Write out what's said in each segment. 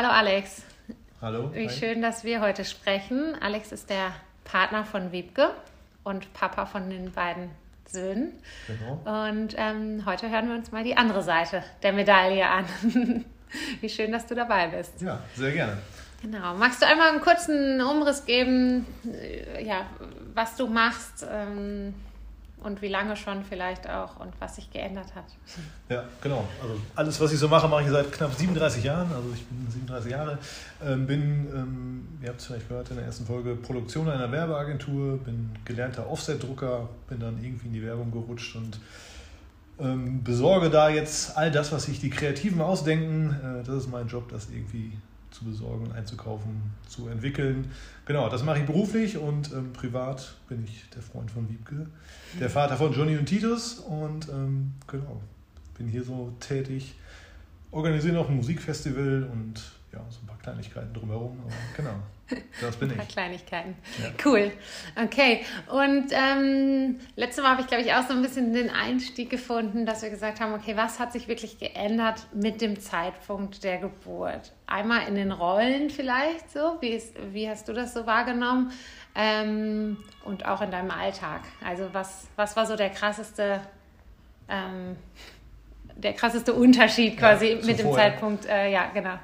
Hallo Alex. Hallo. Wie schön, dass wir heute sprechen. Alex ist der Partner von Wiebke und Papa von den beiden Söhnen. Genau. Und ähm, heute hören wir uns mal die andere Seite der Medaille an. Wie schön, dass du dabei bist. Ja, sehr gerne. Genau. Magst du einmal einen kurzen Umriss geben, äh, ja, was du machst? Ähm, und wie lange schon vielleicht auch und was sich geändert hat. Ja, genau. Also alles, was ich so mache, mache ich seit knapp 37 Jahren. Also ich bin 37 Jahre, ähm, bin, ähm, ihr habt es vielleicht gehört in der ersten Folge, Produktion einer Werbeagentur, bin gelernter Offset-Drucker, bin dann irgendwie in die Werbung gerutscht und ähm, besorge da jetzt all das, was sich die Kreativen ausdenken. Äh, das ist mein Job, das irgendwie zu besorgen, einzukaufen, zu entwickeln. Genau, das mache ich beruflich und ähm, privat bin ich der Freund von Wiebke, der Vater von Johnny und Titus und ähm, genau, bin hier so tätig, organisiere noch ein Musikfestival und ja, so ein paar Kleinigkeiten drumherum. Aber genau, das bin ich. Ein paar Kleinigkeiten. Ja. Cool. Okay. Und ähm, letztes Mal habe ich, glaube ich, auch so ein bisschen den Einstieg gefunden, dass wir gesagt haben, okay, was hat sich wirklich geändert mit dem Zeitpunkt der Geburt? Einmal in den Rollen vielleicht so. Wie, ist, wie hast du das so wahrgenommen? Ähm, und auch in deinem Alltag. Also was, was war so der krasseste ähm, der krasseste Unterschied quasi ja, mit dem Zeitpunkt, äh, ja, genau.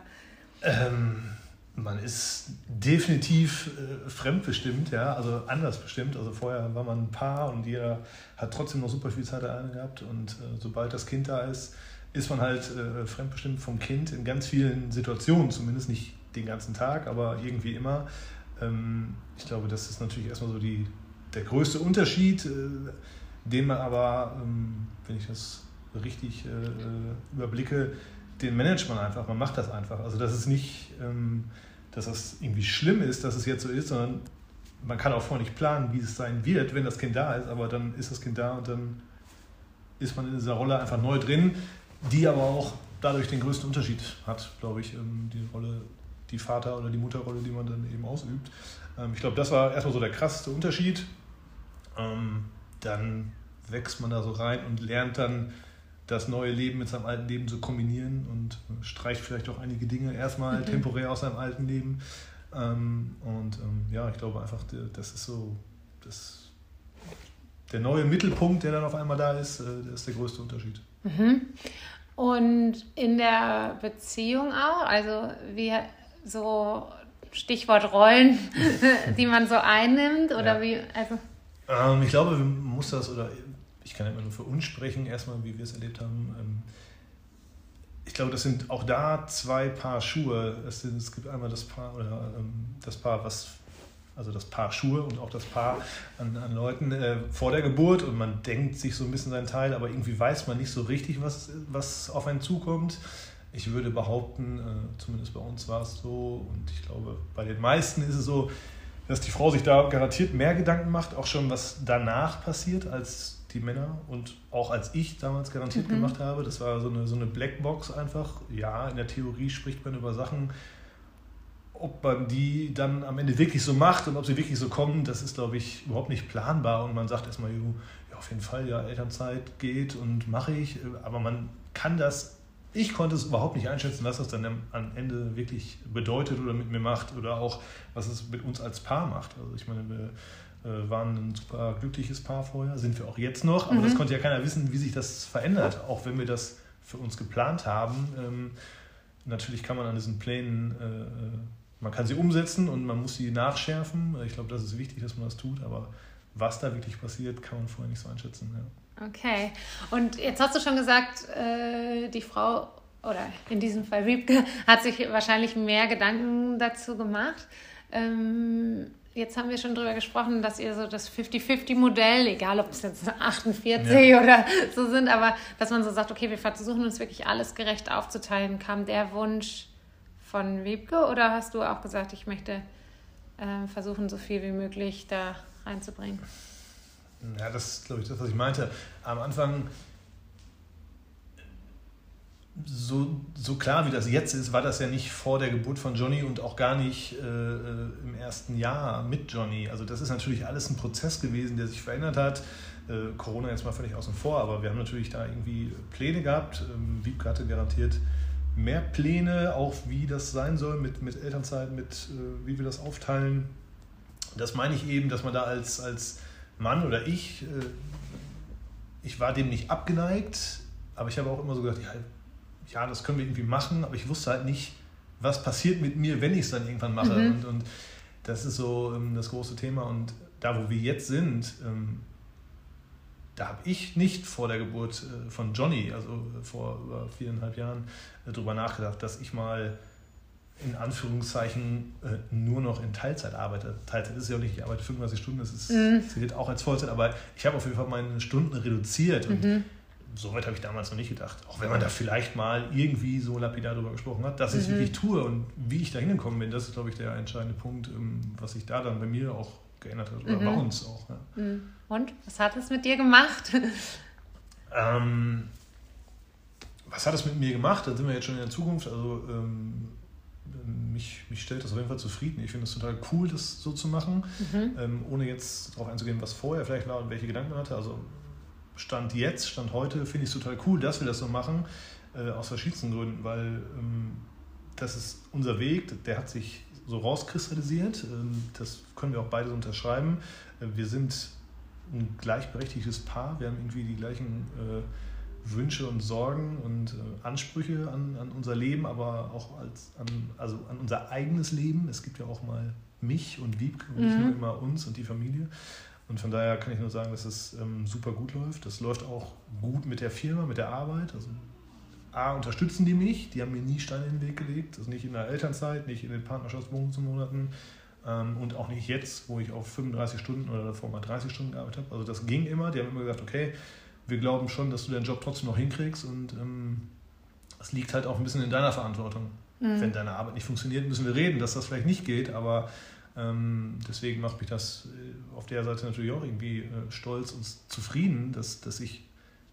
Ähm, man ist definitiv äh, fremdbestimmt, ja, also anders bestimmt. Also vorher war man ein Paar und jeder hat trotzdem noch super viel Zeit alleine gehabt. Und äh, sobald das Kind da ist, ist man halt äh, fremdbestimmt vom Kind in ganz vielen Situationen, zumindest nicht den ganzen Tag, aber irgendwie immer. Ähm, ich glaube, das ist natürlich erstmal so die, der größte Unterschied, äh, den man aber, ähm, wenn ich das richtig äh, äh, überblicke, den managt man einfach, man macht das einfach. Also das ist nicht, ähm, dass das irgendwie schlimm ist, dass es jetzt so ist, sondern man kann auch vorher nicht planen, wie es sein wird, wenn das Kind da ist, aber dann ist das Kind da und dann ist man in dieser Rolle einfach neu drin, die aber auch dadurch den größten Unterschied hat, glaube ich, ähm, die Rolle, die Vater- oder die Mutterrolle, die man dann eben ausübt. Ähm, ich glaube, das war erstmal so der krasseste Unterschied. Dann wächst man da so rein und lernt dann das neue Leben mit seinem alten Leben zu kombinieren und streicht vielleicht auch einige Dinge erstmal mhm. temporär aus seinem alten Leben. Ähm, und ähm, ja, ich glaube einfach, das ist so das, der neue Mittelpunkt, der dann auf einmal da ist, äh, der ist der größte Unterschied. Mhm. Und in der Beziehung auch, also wie so Stichwort Rollen, die man so einnimmt oder ja. wie, also. Ähm, ich glaube, man muss das oder ich kann immer nur für uns sprechen, erstmal, wie wir es erlebt haben. Ähm, ich glaube, das sind auch da zwei Paar Schuhe. Es, sind, es gibt einmal das Paar oder ähm, das Paar, was also das Paar Schuhe und auch das Paar an, an Leuten äh, vor der Geburt und man denkt sich so ein bisschen seinen Teil, aber irgendwie weiß man nicht so richtig, was, was auf einen zukommt. Ich würde behaupten, äh, zumindest bei uns war es so und ich glaube, bei den meisten ist es so, dass die Frau sich da garantiert mehr Gedanken macht, auch schon was danach passiert, als die Männer und auch als ich damals garantiert mhm. gemacht habe. Das war so eine, so eine Blackbox einfach. Ja, in der Theorie spricht man über Sachen, ob man die dann am Ende wirklich so macht und ob sie wirklich so kommen, das ist, glaube ich, überhaupt nicht planbar. Und man sagt erstmal, ja, auf jeden Fall, ja, Elternzeit geht und mache ich. Aber man kann das, ich konnte es überhaupt nicht einschätzen, was das dann am Ende wirklich bedeutet oder mit mir macht oder auch, was es mit uns als Paar macht. Also ich meine, wir waren ein super glückliches Paar vorher, sind wir auch jetzt noch, aber mhm. das konnte ja keiner wissen, wie sich das verändert, auch wenn wir das für uns geplant haben. Ähm, natürlich kann man an diesen Plänen, äh, äh, man kann sie umsetzen und man muss sie nachschärfen. Ich glaube, das ist wichtig, dass man das tut, aber was da wirklich passiert, kann man vorher nicht so einschätzen. Ja. Okay, und jetzt hast du schon gesagt, die Frau oder in diesem Fall Wiebke hat sich wahrscheinlich mehr Gedanken dazu gemacht. Ähm, jetzt haben wir schon darüber gesprochen, dass ihr so das 50-50-Modell, egal ob es jetzt 48 ja. oder so sind, aber dass man so sagt, okay, wir versuchen uns wirklich alles gerecht aufzuteilen. Kam der Wunsch von Wiebke oder hast du auch gesagt, ich möchte äh, versuchen, so viel wie möglich da reinzubringen? Ja, das ist, glaube ich, das, was ich meinte. Am Anfang so, so klar wie das jetzt ist, war das ja nicht vor der Geburt von Johnny und auch gar nicht äh, äh, im ersten Jahr mit Johnny. Also das ist natürlich alles ein Prozess gewesen, der sich verändert hat. Äh, Corona jetzt mal völlig außen vor, aber wir haben natürlich da irgendwie Pläne gehabt. Ähm, Wiebke hatte garantiert mehr Pläne, auch wie das sein soll mit, mit Elternzeit, mit äh, wie wir das aufteilen. Das meine ich eben, dass man da als, als Mann oder ich, äh, ich war dem nicht abgeneigt, aber ich habe auch immer so gedacht, ja, ja, das können wir irgendwie machen, aber ich wusste halt nicht, was passiert mit mir, wenn ich es dann irgendwann mache. Mhm. Und, und das ist so ähm, das große Thema. Und da, wo wir jetzt sind, ähm, da habe ich nicht vor der Geburt äh, von Johnny, also äh, vor über viereinhalb Jahren, äh, darüber nachgedacht, dass ich mal in Anführungszeichen nur noch in Teilzeit arbeite. Teilzeit ist ja auch nicht, ich arbeite 35 Stunden, das ist, mhm. zählt auch als Vollzeit, aber ich habe auf jeden Fall meine Stunden reduziert und mhm. Soweit habe ich damals noch nicht gedacht. Auch wenn man da vielleicht mal irgendwie so lapidar darüber gesprochen hat, dass ich es mhm. wirklich tue und wie ich da hingekommen bin, das ist, glaube ich, der entscheidende Punkt, ähm, was sich da dann bei mir auch geändert hat oder mhm. bei uns auch. Ja. Mhm. Und was hat es mit dir gemacht? Ähm, was hat es mit mir gemacht? Da sind wir jetzt schon in der Zukunft. Also ähm, mich, mich stellt das auf jeden Fall zufrieden. Ich finde es total cool, das so zu machen, mhm. ähm, ohne jetzt darauf einzugehen, was vorher vielleicht war und welche Gedanken man hatte. Also Stand jetzt, Stand heute finde ich es total cool, dass wir das so machen, äh, aus verschiedensten Gründen, weil ähm, das ist unser Weg, der hat sich so rauskristallisiert. Ähm, das können wir auch beide so unterschreiben. Äh, wir sind ein gleichberechtigtes Paar. Wir haben irgendwie die gleichen äh, Wünsche und Sorgen und äh, Ansprüche an, an unser Leben, aber auch als, an, also an unser eigenes Leben. Es gibt ja auch mal mich und Wiebke und mhm. nicht nur immer uns und die Familie. Und von daher kann ich nur sagen, dass es ähm, super gut läuft. Das läuft auch gut mit der Firma, mit der Arbeit. Also A, unterstützen die mich, die haben mir nie Steine in den Weg gelegt, also nicht in der Elternzeit, nicht in den Partnerschaftsmonaten ähm, und auch nicht jetzt, wo ich auf 35 Stunden oder davor mal 30 Stunden gearbeitet habe. Also das ging immer, die haben immer gesagt, okay, wir glauben schon, dass du deinen Job trotzdem noch hinkriegst und ähm, es ähm, liegt halt auch ein bisschen in deiner Verantwortung. Mhm. Wenn deine Arbeit nicht funktioniert, müssen wir reden, dass das vielleicht nicht geht, aber deswegen macht mich das äh, auf der Seite natürlich auch irgendwie äh, stolz und zufrieden, dass, dass ich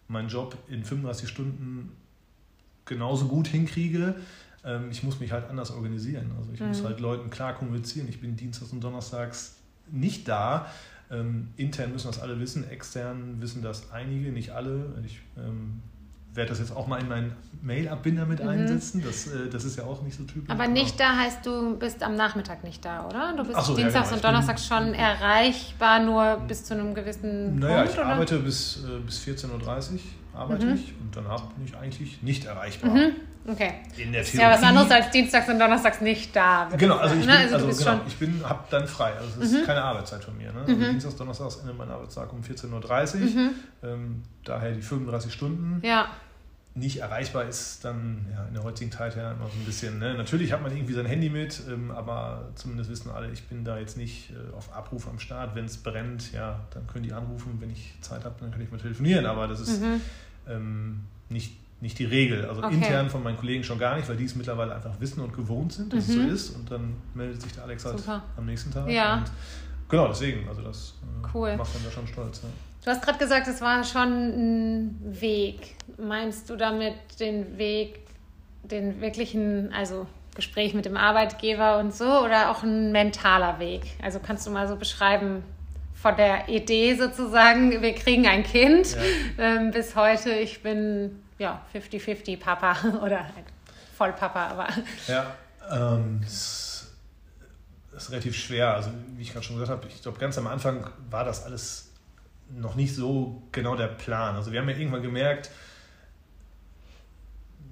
meinen Job in 35 Stunden genauso gut hinkriege. Ähm, ich muss mich halt anders organisieren. Also ich mhm. muss halt Leuten klar kommunizieren. Ich bin dienstags und donnerstags nicht da. Ähm, intern müssen das alle wissen, extern wissen das einige, nicht alle. Ich ähm, werde das jetzt auch mal in meinen Mail-Abbinder mit mhm. einsetzen. Das, äh, das ist ja auch nicht so typisch. Aber nicht da heißt, du bist am Nachmittag nicht da, oder? Du bist so, dienstags ja, genau. und donnerstags schon erreichbar, nur bis zu einem gewissen naja, Punkt? Naja, ich oder? arbeite bis, äh, bis 14.30 Uhr arbeite mhm. ich und danach bin ich eigentlich nicht erreichbar. Mhm. Okay. In der Theorie. Ist ja was anderes als dienstags und donnerstags nicht da. Genau, also ich ne? bin, also, also genau, ich bin, habe dann frei. Also es ist mhm. keine Arbeitszeit von mir. Ne? Also mhm. dienstags, donnerstags endet mein Arbeitstag um 14.30 Uhr. Mhm. Ähm, daher die 35 Stunden. Ja nicht erreichbar ist, dann ja, in der heutigen Zeit ja immer so ein bisschen. Ne? Natürlich hat man irgendwie sein Handy mit, ähm, aber zumindest wissen alle, ich bin da jetzt nicht äh, auf Abruf am Start. Wenn es brennt, ja, dann können die anrufen. Wenn ich Zeit habe, dann kann ich mal telefonieren. Aber das ist mhm. ähm, nicht, nicht die Regel. Also okay. intern von meinen Kollegen schon gar nicht, weil die es mittlerweile einfach wissen und gewohnt sind, dass mhm. es so mhm. ist. Und dann meldet sich der Alex halt Super. am nächsten Tag. Ja. Und genau, deswegen, also das äh, cool. macht man da schon stolz. Ja. Du hast gerade gesagt, es war schon ein Weg. Meinst du damit den Weg, den wirklichen, also Gespräch mit dem Arbeitgeber und so, oder auch ein mentaler Weg? Also kannst du mal so beschreiben, von der Idee sozusagen, wir kriegen ein Kind, ja. ähm, bis heute, ich bin ja 50-50 Papa oder halt Vollpapa, aber. Ja, ähm, das ist relativ schwer. Also, wie ich gerade schon gesagt habe, ich glaube, ganz am Anfang war das alles noch nicht so genau der Plan. Also wir haben ja irgendwann gemerkt,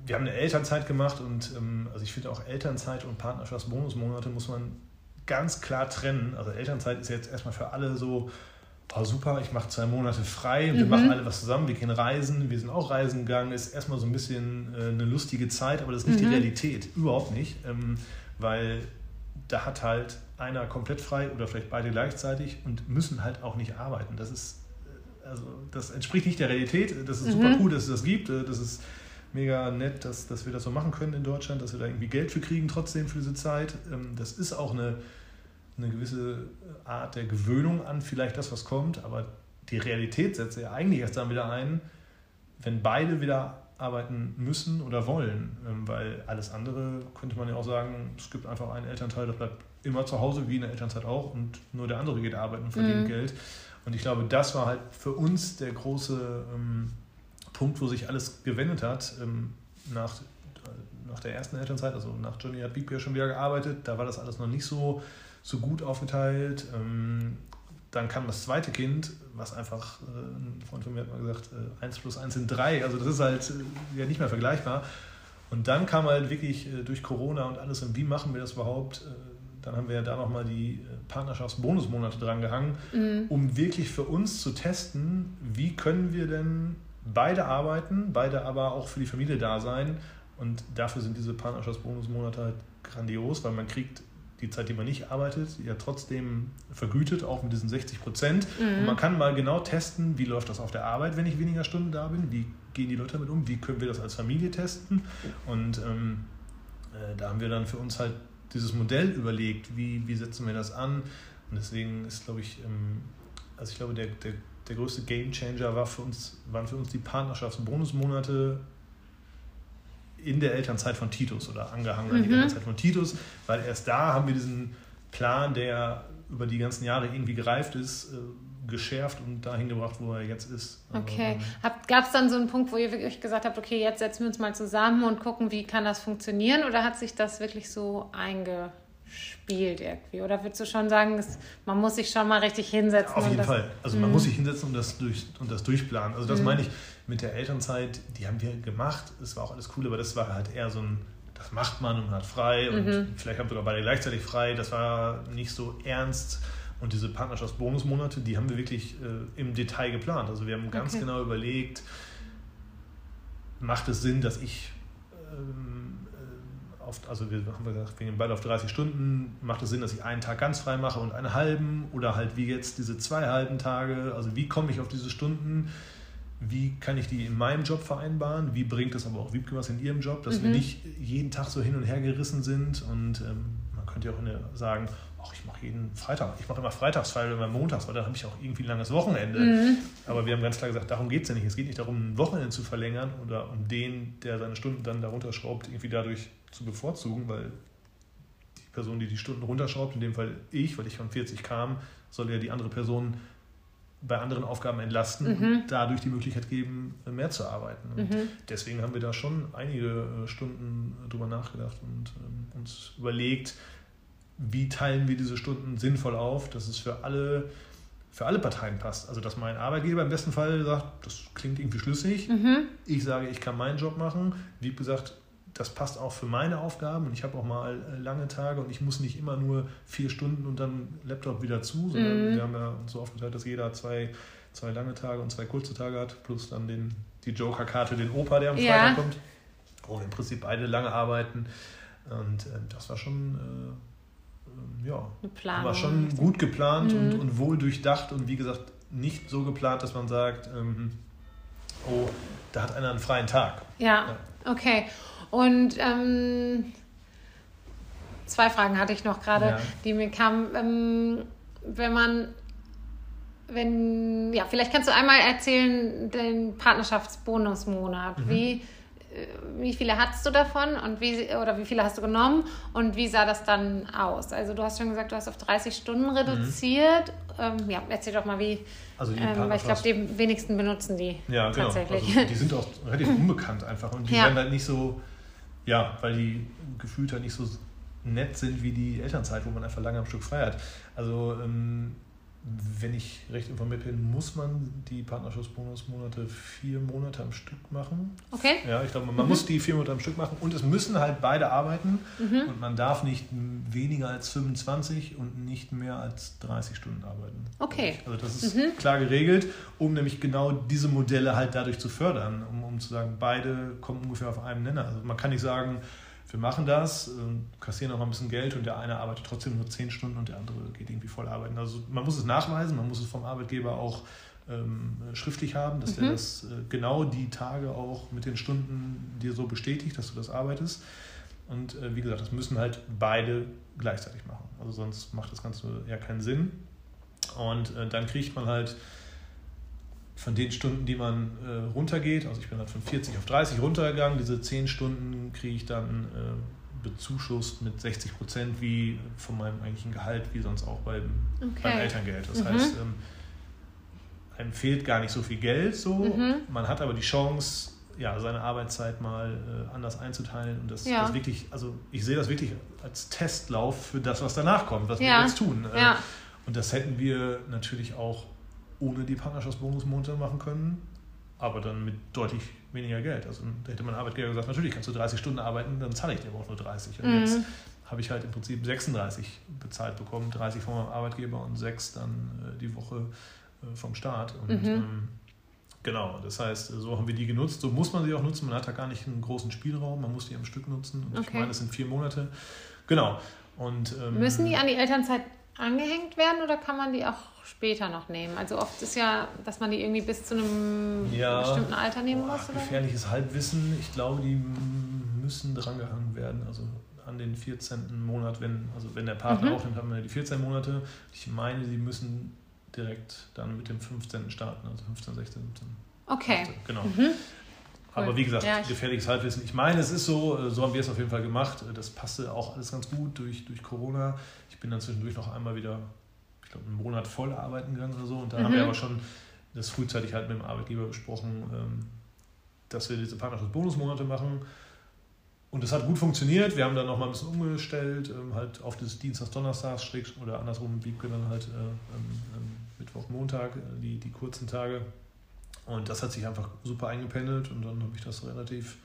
wir haben eine Elternzeit gemacht und ähm, also ich finde auch Elternzeit und Partnerschaftsbonusmonate muss man ganz klar trennen. Also Elternzeit ist jetzt erstmal für alle so, oh super, ich mache zwei Monate frei, wir mhm. machen alle was zusammen, wir gehen reisen, wir sind auch reisen gegangen, ist erstmal so ein bisschen äh, eine lustige Zeit, aber das ist nicht mhm. die Realität, überhaupt nicht, ähm, weil da hat halt einer komplett frei oder vielleicht beide gleichzeitig und müssen halt auch nicht arbeiten. Das ist also das entspricht nicht der Realität. Das ist mhm. super cool, dass es das gibt. Das ist mega nett, dass, dass wir das so machen können in Deutschland, dass wir da irgendwie Geld für kriegen trotzdem für diese Zeit. Ähm, das ist auch eine, eine gewisse Art der Gewöhnung an vielleicht das, was kommt, aber die Realität setzt ja eigentlich erst dann wieder ein, wenn beide wieder arbeiten müssen oder wollen, ähm, weil alles andere könnte man ja auch sagen, es gibt einfach einen Elternteil, der bleibt immer zu Hause, wie in der Elternzeit auch, und nur der andere geht arbeiten und verdient mhm. Geld. Und ich glaube, das war halt für uns der große ähm, Punkt, wo sich alles gewendet hat, ähm, nach, nach der ersten Elternzeit, also nach Johnny hat Bieb ja schon wieder gearbeitet, da war das alles noch nicht so, so gut aufgeteilt. Ähm, dann kam das zweite Kind, was einfach, äh, ein Freund von mir hat mal gesagt, äh, 1 plus 1 sind 3, also das ist halt äh, ja nicht mehr vergleichbar. Und dann kam halt wirklich äh, durch Corona und alles, und wie machen wir das überhaupt? Dann haben wir ja da nochmal die äh, Partnerschaftsbonusmonate dran gehangen, mhm. um wirklich für uns zu testen, wie können wir denn beide arbeiten, beide aber auch für die Familie da sein. Und dafür sind diese Partnerschaftsbonusmonate halt grandios, weil man kriegt die Zeit, die man nicht arbeitet, ja trotzdem vergütet, auch mit diesen 60 Prozent. Mhm. Und man kann mal genau testen, wie läuft das auf der Arbeit, wenn ich weniger Stunden da bin, wie gehen die Leute damit um, wie können wir das als Familie testen. Und ähm, äh, da haben wir dann für uns halt dieses Modell überlegt, wie, wie setzen wir das an. Und deswegen ist, glaube ich, ähm, also ich glaube, der, der, der größte Game Changer war für uns, waren für uns die Partnerschaftsbonusmonate in der Elternzeit von Titus oder angehangen an mhm. die Elternzeit von Titus, weil erst da haben wir diesen Plan, der über die ganzen Jahre irgendwie gereift ist, äh, geschärft und dahin gebracht, wo er jetzt ist. Okay. Ähm, Gab es dann so einen Punkt, wo ihr wirklich gesagt habt, okay, jetzt setzen wir uns mal zusammen und gucken, wie kann das funktionieren? Oder hat sich das wirklich so eingespielt irgendwie? Oder würdest du schon sagen, dass man muss sich schon mal richtig hinsetzen? Auf jeden Fall. Also man mhm. muss sich hinsetzen und das, durch, und das durchplanen. Also das mhm. meine ich mit der Elternzeit, die haben wir gemacht. Es war auch alles cool, aber das war halt eher so ein das macht man und man hat frei und mhm. vielleicht haben sogar beide gleichzeitig frei. Das war nicht so ernst und diese Partnerschaftsbonusmonate, die haben wir wirklich äh, im Detail geplant. Also wir haben ganz okay. genau überlegt, macht es Sinn, dass ich ähm, äh, auf, also wir haben gesagt, wir gehen beide auf 30 Stunden, macht es Sinn, dass ich einen Tag ganz frei mache und einen halben oder halt wie jetzt diese zwei halben Tage, also wie komme ich auf diese Stunden, wie kann ich die in meinem Job vereinbaren, wie bringt es aber auch Wiebke was in ihrem Job, dass mhm. wir nicht jeden Tag so hin und her gerissen sind und ähm, man könnte ja auch sagen, ach, ich mache jeden Freitag, ich mache immer freitags frei oder immer montags, weil dann habe ich auch irgendwie ein langes Wochenende. Mhm. Aber wir haben ganz klar gesagt, darum geht es ja nicht. Es geht nicht darum, ein Wochenende zu verlängern oder um den, der seine Stunden dann darunter schraubt, irgendwie dadurch zu bevorzugen, weil die Person, die die Stunden runterschraubt, in dem Fall ich, weil ich von 40 kam, soll ja die andere Person bei anderen Aufgaben entlasten mhm. und dadurch die Möglichkeit geben, mehr zu arbeiten. Mhm. deswegen haben wir da schon einige äh, Stunden drüber nachgedacht und ähm, uns überlegt, wie teilen wir diese Stunden sinnvoll auf, dass es für alle, für alle Parteien passt. Also dass mein Arbeitgeber im besten Fall sagt, das klingt irgendwie schlüssig. Mhm. Ich sage, ich kann meinen Job machen. Wie gesagt, das passt auch für meine Aufgaben und ich habe auch mal lange Tage und ich muss nicht immer nur vier Stunden und dann Laptop wieder zu, sondern mhm. wir haben ja so aufgeteilt, dass jeder zwei, zwei lange Tage und zwei kurze Tage hat, plus dann den, die Joker-Karte, den Opa, der am ja. Freitag kommt. Wo im Prinzip beide lange arbeiten. Und äh, das war schon äh, ja, war schon gut geplant mhm. und, und wohl durchdacht und wie gesagt, nicht so geplant, dass man sagt, ähm, oh, da hat einer einen freien Tag. Ja, ja. okay. Und ähm, zwei Fragen hatte ich noch gerade, ja. die mir kamen. Ähm, wenn man, wenn, ja, vielleicht kannst du einmal erzählen, den Partnerschaftsbonusmonat. Mhm. Wie äh, wie viele hattest du davon und wie oder wie viele hast du genommen und wie sah das dann aus? Also du hast schon gesagt, du hast auf 30 Stunden reduziert. Mhm. Ähm, ja, erzähl doch mal wie. Also die ähm, weil ich glaube, die wenigsten benutzen die ja, genau. tatsächlich. Also die sind auch relativ unbekannt einfach und die ja. werden halt nicht so, ja, weil die gefühlt halt nicht so nett sind wie die Elternzeit, wo man einfach lange am Stück frei hat. Also ähm, wenn ich recht informiert bin, muss man die Partnerschaftsbonusmonate vier Monate am Stück machen. Okay. Ja, ich glaube, man mhm. muss die vier Monate am Stück machen und es müssen halt beide arbeiten mhm. und man darf nicht weniger als 25 und nicht mehr als 30 Stunden arbeiten. Okay. Also das ist mhm. klar geregelt, um nämlich genau diese Modelle halt dadurch zu fördern, um, um zu sagen, beide kommen ungefähr auf einem Nenner. Also man kann nicht sagen, wir machen das, kassieren auch mal ein bisschen Geld und der eine arbeitet trotzdem nur zehn Stunden und der andere geht irgendwie voll arbeiten. Also man muss es nachweisen, man muss es vom Arbeitgeber auch ähm, schriftlich haben, dass mhm. der das äh, genau die Tage auch mit den Stunden dir so bestätigt, dass du das arbeitest. Und äh, wie gesagt, das müssen halt beide gleichzeitig machen. Also sonst macht das Ganze ja keinen Sinn. Und äh, dann kriegt man halt von den Stunden, die man äh, runtergeht, also ich bin halt von 40 auf 30 runtergegangen, diese 10 Stunden kriege ich dann äh, bezuschusst mit 60 Prozent wie von meinem eigentlichen Gehalt, wie sonst auch beim, okay. beim Elterngeld. Das mhm. heißt, ähm, einem fehlt gar nicht so viel Geld so, mhm. man hat aber die Chance, ja, seine Arbeitszeit mal äh, anders einzuteilen und das, ja. das, wirklich, also ich sehe das wirklich als Testlauf für das, was danach kommt, was ja. wir jetzt tun. Äh, ja. Und das hätten wir natürlich auch ohne die Partnerschaftsbonusmonate machen können, aber dann mit deutlich weniger Geld. Also da hätte mein Arbeitgeber gesagt, natürlich kannst du 30 Stunden arbeiten, dann zahle ich dir aber auch nur 30. Und mhm. jetzt habe ich halt im Prinzip 36 bezahlt bekommen, 30 von meinem Arbeitgeber und 6 dann äh, die Woche äh, vom Staat. Und mhm. ähm, genau, das heißt, so haben wir die genutzt. So muss man sie auch nutzen. Man hat da gar nicht einen großen Spielraum, man muss die am Stück nutzen. Und okay. ich meine, das sind vier Monate. Genau. Und, ähm, Müssen die an die Elternzeit angehängt werden oder kann man die auch später noch nehmen? Also oft ist ja, dass man die irgendwie bis zu einem ja, bestimmten Alter nehmen boah, muss. Oder? Gefährliches Halbwissen. Ich glaube, die müssen drangehangen werden. Also an den 14. Monat, wenn, also wenn der Partner mhm. auch nimmt, haben wir die 14 Monate. Ich meine, sie müssen direkt dann mit dem 15. starten, also 15, 16, 17. Okay. 18, genau. Mhm. Cool. Aber wie gesagt, ja, gefährliches Halbwissen. Ich meine, es ist so, äh, so haben wir es auf jeden Fall gemacht. Das passte auch alles ganz gut durch, durch Corona. Ich bin dann zwischendurch noch einmal wieder, ich glaube, einen Monat voll arbeiten gegangen oder so. Und da mhm. haben wir aber schon das frühzeitig halt mit dem Arbeitgeber besprochen, ähm, dass wir diese Partnerschaftsbonusmonate machen und es hat gut funktioniert. Wir haben dann nochmal ein bisschen umgestellt, ähm, halt auf das Dienstags, Donnerstags, Schräg, oder andersrum, Wiebke dann halt äh, ähm, Mittwoch, Montag, äh, die, die kurzen Tage. Und das hat sich einfach super eingependelt und dann habe ich das relativ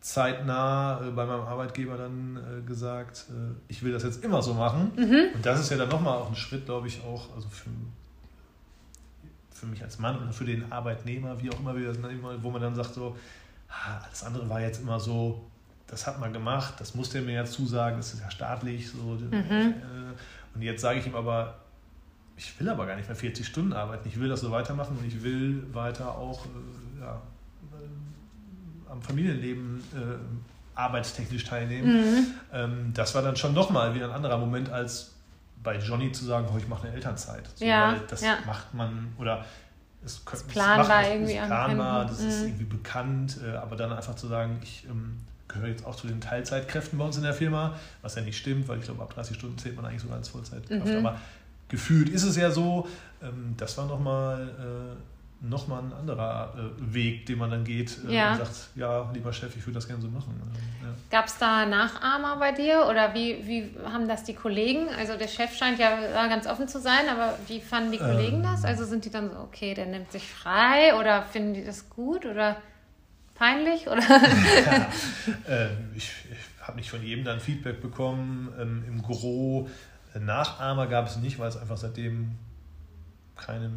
zeitnah äh, bei meinem Arbeitgeber dann äh, gesagt, äh, ich will das jetzt immer so machen. Mhm. Und das ist ja dann nochmal auch ein Schritt, glaube ich, auch, also für, für mich als Mann und für den Arbeitnehmer, wie auch immer wir das nennen, wo man dann sagt so, ah, alles andere war jetzt immer so, das hat man gemacht, das musste er mir ja zusagen, das ist ja staatlich. So, mhm. Und jetzt sage ich ihm aber, ich will aber gar nicht mehr 40 Stunden arbeiten, ich will das so weitermachen und ich will weiter auch ja, am Familienleben äh, arbeitstechnisch teilnehmen. Mhm. Ähm, das war dann schon nochmal wieder ein anderer Moment, als bei Johnny zu sagen, oh, ich mache eine Elternzeit. So, ja, das ja. macht man, oder es das planbar irgendwie ist planbar, das mhm. ist irgendwie bekannt, äh, aber dann einfach zu sagen, ich ähm, gehöre jetzt auch zu den Teilzeitkräften bei uns in der Firma, was ja nicht stimmt, weil ich glaube, ab 30 Stunden zählt man eigentlich sogar als Vollzeitkraft. Mhm. Aber gefühlt ist es ja so, ähm, das war nochmal äh, noch ein anderer äh, Weg, den man dann geht äh, ja. und sagt, ja, lieber Chef, ich würde das gerne so machen. Ja. Gab es da Nachahmer bei dir oder wie, wie haben das die Kollegen? Also der Chef scheint ja ganz offen zu sein, aber wie fanden die Kollegen ähm, das? Also sind die dann so, okay, der nimmt sich frei oder finden die das gut oder peinlich? Oder? ja, äh, ich, ich habe nicht von jedem dann Feedback bekommen. Ähm, Im Gro Nachahmer gab es nicht, weil es einfach seitdem keine,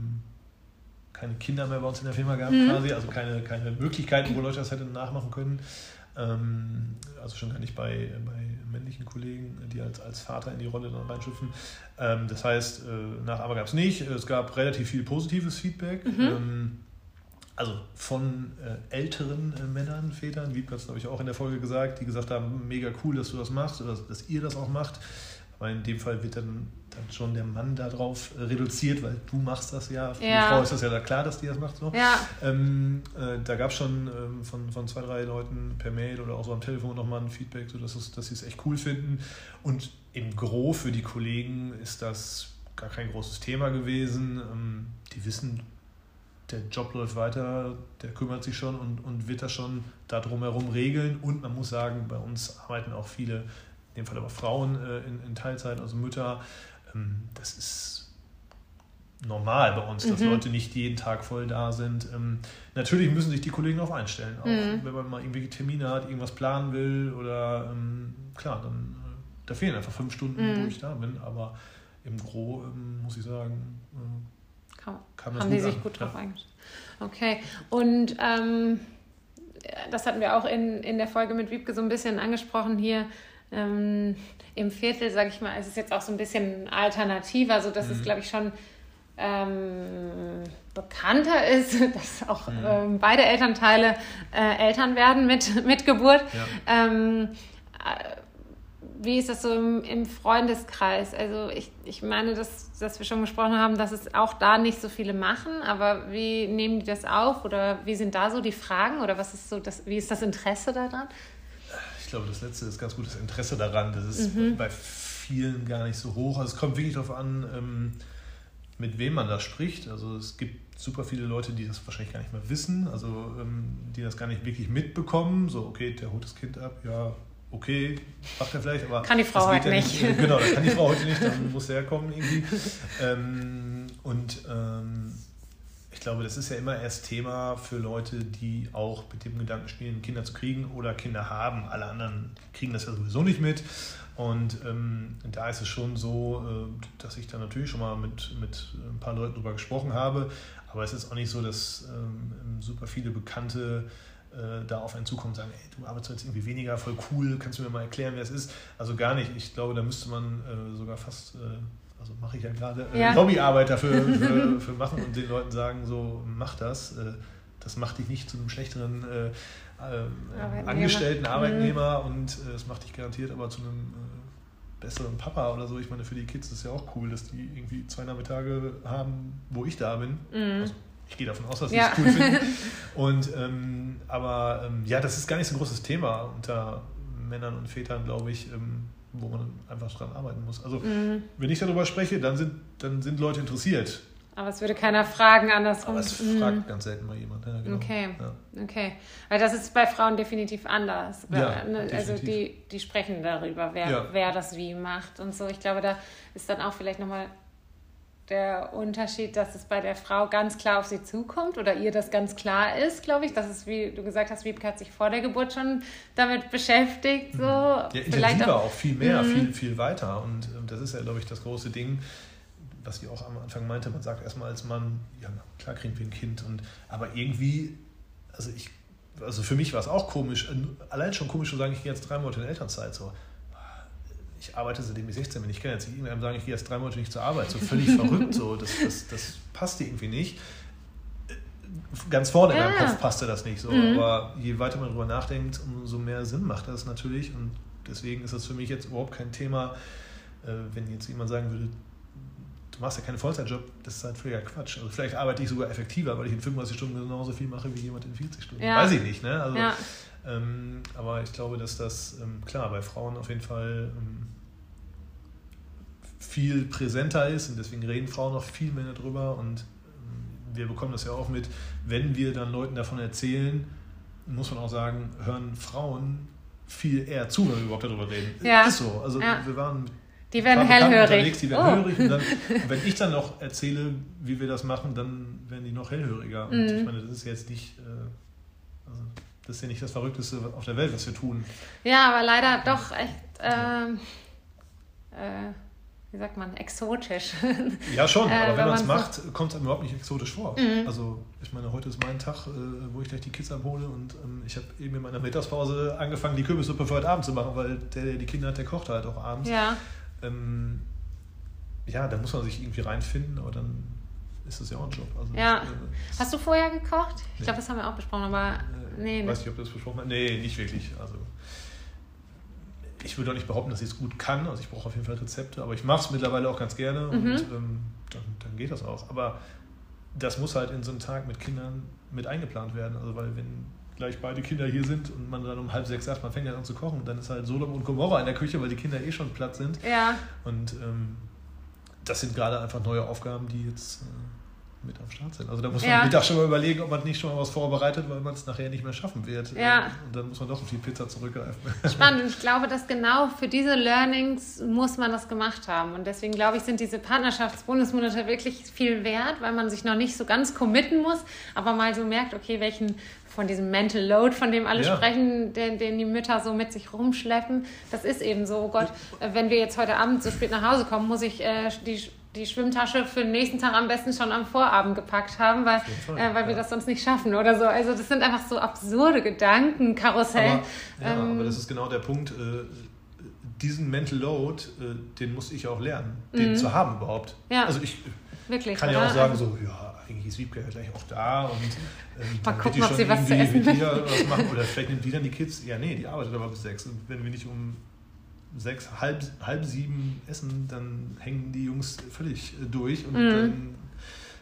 keine Kinder mehr bei uns in der Firma gab, mhm. quasi. Also keine, keine Möglichkeiten, wo Leute das hätten nachmachen können. Ähm, also schon gar nicht bei, bei männlichen Kollegen, die als, als Vater in die Rolle dann reinschüpfen. Ähm, das heißt, äh, Nachahmer gab es nicht. Es gab relativ viel positives Feedback. Mhm. Ähm, also von äh, älteren äh, Männern, Vätern, wie das habe ich auch in der Folge gesagt, die gesagt haben, mega cool, dass du das machst oder dass ihr das auch macht. Aber in dem Fall wird dann, dann schon der Mann darauf reduziert, weil du machst das ja. Für ja. die Frau ist das ja da klar, dass die das macht. So. Ja. Ähm, äh, da gab es schon ähm, von, von zwei, drei Leuten per Mail oder auch so am Telefon nochmal ein Feedback, so dass, es, dass sie es echt cool finden. Und im Gro für die Kollegen ist das gar kein großes Thema gewesen. Ähm, die wissen, der Job läuft weiter, der kümmert sich schon und, und wird das schon da drumherum regeln. Und man muss sagen, bei uns arbeiten auch viele, dem Fall aber Frauen äh, in, in, Teilzeit, also Mütter. Ähm, das ist normal bei uns, dass mhm. Leute nicht jeden Tag voll da sind. Ähm, natürlich müssen sich die Kollegen darauf einstellen. Auch mhm. wenn man mal irgendwelche Termine hat, irgendwas planen will oder ähm, klar, dann äh, da fehlen einfach fünf Stunden, mhm. wo ich da bin. Aber im Gro ähm, muss ich sagen, äh, Kam haben die sich an. gut drauf ja. eingestellt. Okay, und ähm, das hatten wir auch in, in der Folge mit Wiebke so ein bisschen angesprochen hier. Ähm, Im Viertel, sage ich mal, ist es jetzt auch so ein bisschen alternativer, sodass mhm. es, glaube ich, schon ähm, bekannter ist, dass auch mhm. ähm, beide Elternteile äh, Eltern werden mit, mit Geburt. Ja. Ähm, äh, wie ist das so im, im, Freundeskreis? Also ich, ich meine, dass, dass wir schon gesprochen haben, dass es auch da nicht so viele machen, aber wie nehmen die das auf oder wie sind da so die Fragen oder was ist so das, wie ist das Interesse daran? Ich glaube, das letzte ist ganz gut, das Interesse daran. Das ist mhm. bei vielen gar nicht so hoch. Also es kommt wirklich darauf an, ähm, mit wem man da spricht. Also es gibt super viele Leute, die das wahrscheinlich gar nicht mehr wissen, also ähm, die das gar nicht wirklich mitbekommen. So, okay, der holt das Kind ab, ja, okay, macht er vielleicht, aber. Kann die Frau heute ja nicht. nicht. Genau, kann die Frau heute nicht, dann muss er kommen irgendwie. Ähm, und ähm, ich glaube, das ist ja immer erst Thema für Leute, die auch mit dem Gedanken spielen, Kinder zu kriegen oder Kinder haben. Alle anderen kriegen das ja sowieso nicht mit. Und ähm, da ist es schon so, äh, dass ich da natürlich schon mal mit, mit ein paar Leuten drüber gesprochen habe. Aber es ist auch nicht so, dass ähm, super viele Bekannte äh, da auf einen zukommen und sagen, ey, du arbeitest jetzt irgendwie weniger, voll cool, kannst du mir mal erklären, wer es ist? Also gar nicht. Ich glaube, da müsste man äh, sogar fast, äh, also mache ich ja gerade, äh, ja. Lobbyarbeit dafür für, für, machen und den Leuten sagen, so, mach das. Äh, das macht dich nicht zu einem schlechteren äh, Arbeitnehmer. Angestellten Arbeitnehmer mhm. und es macht dich garantiert aber zu einem besseren Papa oder so. Ich meine, für die Kids ist es ja auch cool, dass die irgendwie zwei Nachmittage haben, wo ich da bin. Mhm. Also, ich gehe davon aus, dass sie ja. es cool finden. Und, ähm, aber ähm, ja, das ist gar nicht so ein großes Thema unter Männern und Vätern, glaube ich, ähm, wo man einfach dran arbeiten muss. Also, mhm. wenn ich darüber spreche, dann sind, dann sind Leute interessiert. Aber es würde keiner fragen andersrum. Aber es mhm. fragt ganz selten mal jemand. Ja, genau. Okay, ja. okay. Weil das ist bei Frauen definitiv anders. Ja, ne? Also die, die sprechen darüber, wer, wer das wie macht und so. Ich glaube, da ist dann auch vielleicht nochmal der Unterschied, dass es bei der Frau ganz klar auf sie zukommt oder ihr das ganz klar ist, glaube ich. Das ist, wie du gesagt hast, Wiebke hat sich vor der Geburt schon damit beschäftigt. So. Ja, intensiver auch, auch, viel mehr, mhm. viel, viel weiter. Und äh, das ist ja, glaube ich, das große Ding, was ich auch am Anfang meinte. Man sagt erstmal als Mann, ja, klar kriegen wir ein Kind. Und, aber irgendwie, also ich, also für mich war es auch komisch, allein schon komisch zu sagen, ich gehe jetzt drei Monate in Elternzeit. So ich arbeite seitdem ich 16 bin. Ich kann jetzt nicht irgendwann sagen, ich gehe erst drei Monate nicht zur Arbeit. So völlig verrückt. So. Das, das, das passt dir irgendwie nicht. Ganz vorne ja. in meinem Kopf passte das nicht so. Mhm. Aber je weiter man darüber nachdenkt, umso mehr Sinn macht das natürlich. Und deswegen ist das für mich jetzt überhaupt kein Thema, äh, wenn jetzt jemand sagen würde, du machst ja keinen Vollzeitjob, das ist halt völliger Quatsch. Also vielleicht arbeite ich sogar effektiver, weil ich in 35 Stunden genauso viel mache wie jemand in 40 Stunden. Ja. Weiß ich nicht, ne? Also, ja. Ähm, aber ich glaube, dass das, ähm, klar, bei Frauen auf jeden Fall ähm, viel präsenter ist und deswegen reden Frauen noch viel mehr darüber und ähm, wir bekommen das ja auch mit, wenn wir dann Leuten davon erzählen, muss man auch sagen, hören Frauen viel eher zu, wenn wir überhaupt darüber reden. Ja. Ist so. Also ja. wir waren die werden hellhörig. Die werden oh. hellhörig und, dann, und wenn ich dann noch erzähle, wie wir das machen, dann werden die noch hellhöriger. Und mhm. ich meine, das ist jetzt nicht, äh, also das ist ja nicht das Verrückteste auf der Welt, was wir tun. Ja, aber leider doch echt, äh, äh, wie sagt man, exotisch. Ja, schon, aber äh, wenn, wenn man es macht, kommt es einem überhaupt nicht exotisch vor. Mhm. Also, ich meine, heute ist mein Tag, äh, wo ich gleich die Kids abhole und ähm, ich habe eben in meiner Mittagspause angefangen, die Kürbissuppe für heute Abend zu machen, weil der, der die Kinder hat, der kocht halt auch abends. Ja. Ähm, ja, da muss man sich irgendwie reinfinden, aber dann ist das ja auch ein Job. Also ja. Das, äh, Hast du vorher gekocht? Ich nee. glaube, das haben wir auch besprochen, aber äh, nee. Weiß nicht, ob das besprochen haben. Nee, nicht wirklich. Also ich würde auch nicht behaupten, dass ich es gut kann. Also ich brauche auf jeden Fall Rezepte, aber ich mache es mittlerweile auch ganz gerne mhm. und ähm, dann, dann, geht das auch. Aber das muss halt in so einem Tag mit Kindern mit eingeplant werden. Also weil wenn gleich beide Kinder hier sind und man dann um halb sechs sagt, man fängt an zu kochen, dann ist halt Sodom und Gomorra in der Küche, weil die Kinder eh schon platt sind. Ja. Und ähm, das sind gerade einfach neue Aufgaben, die jetzt... Äh, mit am Start sind. Also da muss man ja. Mittag schon mal überlegen, ob man nicht schon mal was vorbereitet, weil man es nachher nicht mehr schaffen wird. Ja. Und dann muss man doch auf die Pizza zurückgreifen. Spannend. Und ich glaube, dass genau für diese Learnings muss man das gemacht haben. Und deswegen glaube ich, sind diese Partnerschaftsbonusmonate wirklich viel wert, weil man sich noch nicht so ganz committen muss, aber mal so merkt, okay, welchen von diesem Mental Load, von dem alle ja. sprechen, den, den, die Mütter so mit sich rumschleppen. Das ist eben so, oh Gott, wenn wir jetzt heute Abend so spät nach Hause kommen, muss ich äh, die die Schwimmtasche für den nächsten Tag am besten schon am Vorabend gepackt haben, weil, äh, weil ja. wir das sonst nicht schaffen oder so. Also das sind einfach so absurde Gedankenkarussell. Aber, ja, ähm, aber das ist genau der Punkt. Äh, diesen Mental Load, äh, den muss ich auch lernen, den mhm. zu haben überhaupt. Ja. Also ich Wirklich, kann ja auch sagen so, ja, eigentlich ist Wiebke ja gleich auch da und ähm, Mal gucken, ob sie was zu essen will. Was machen. Oder vielleicht nimmt die dann die Kids. Ja, nee, die arbeitet aber bis sechs. Und wenn wir nicht um sechs, halb, halb sieben essen, dann hängen die Jungs völlig äh, durch und, mhm. dann,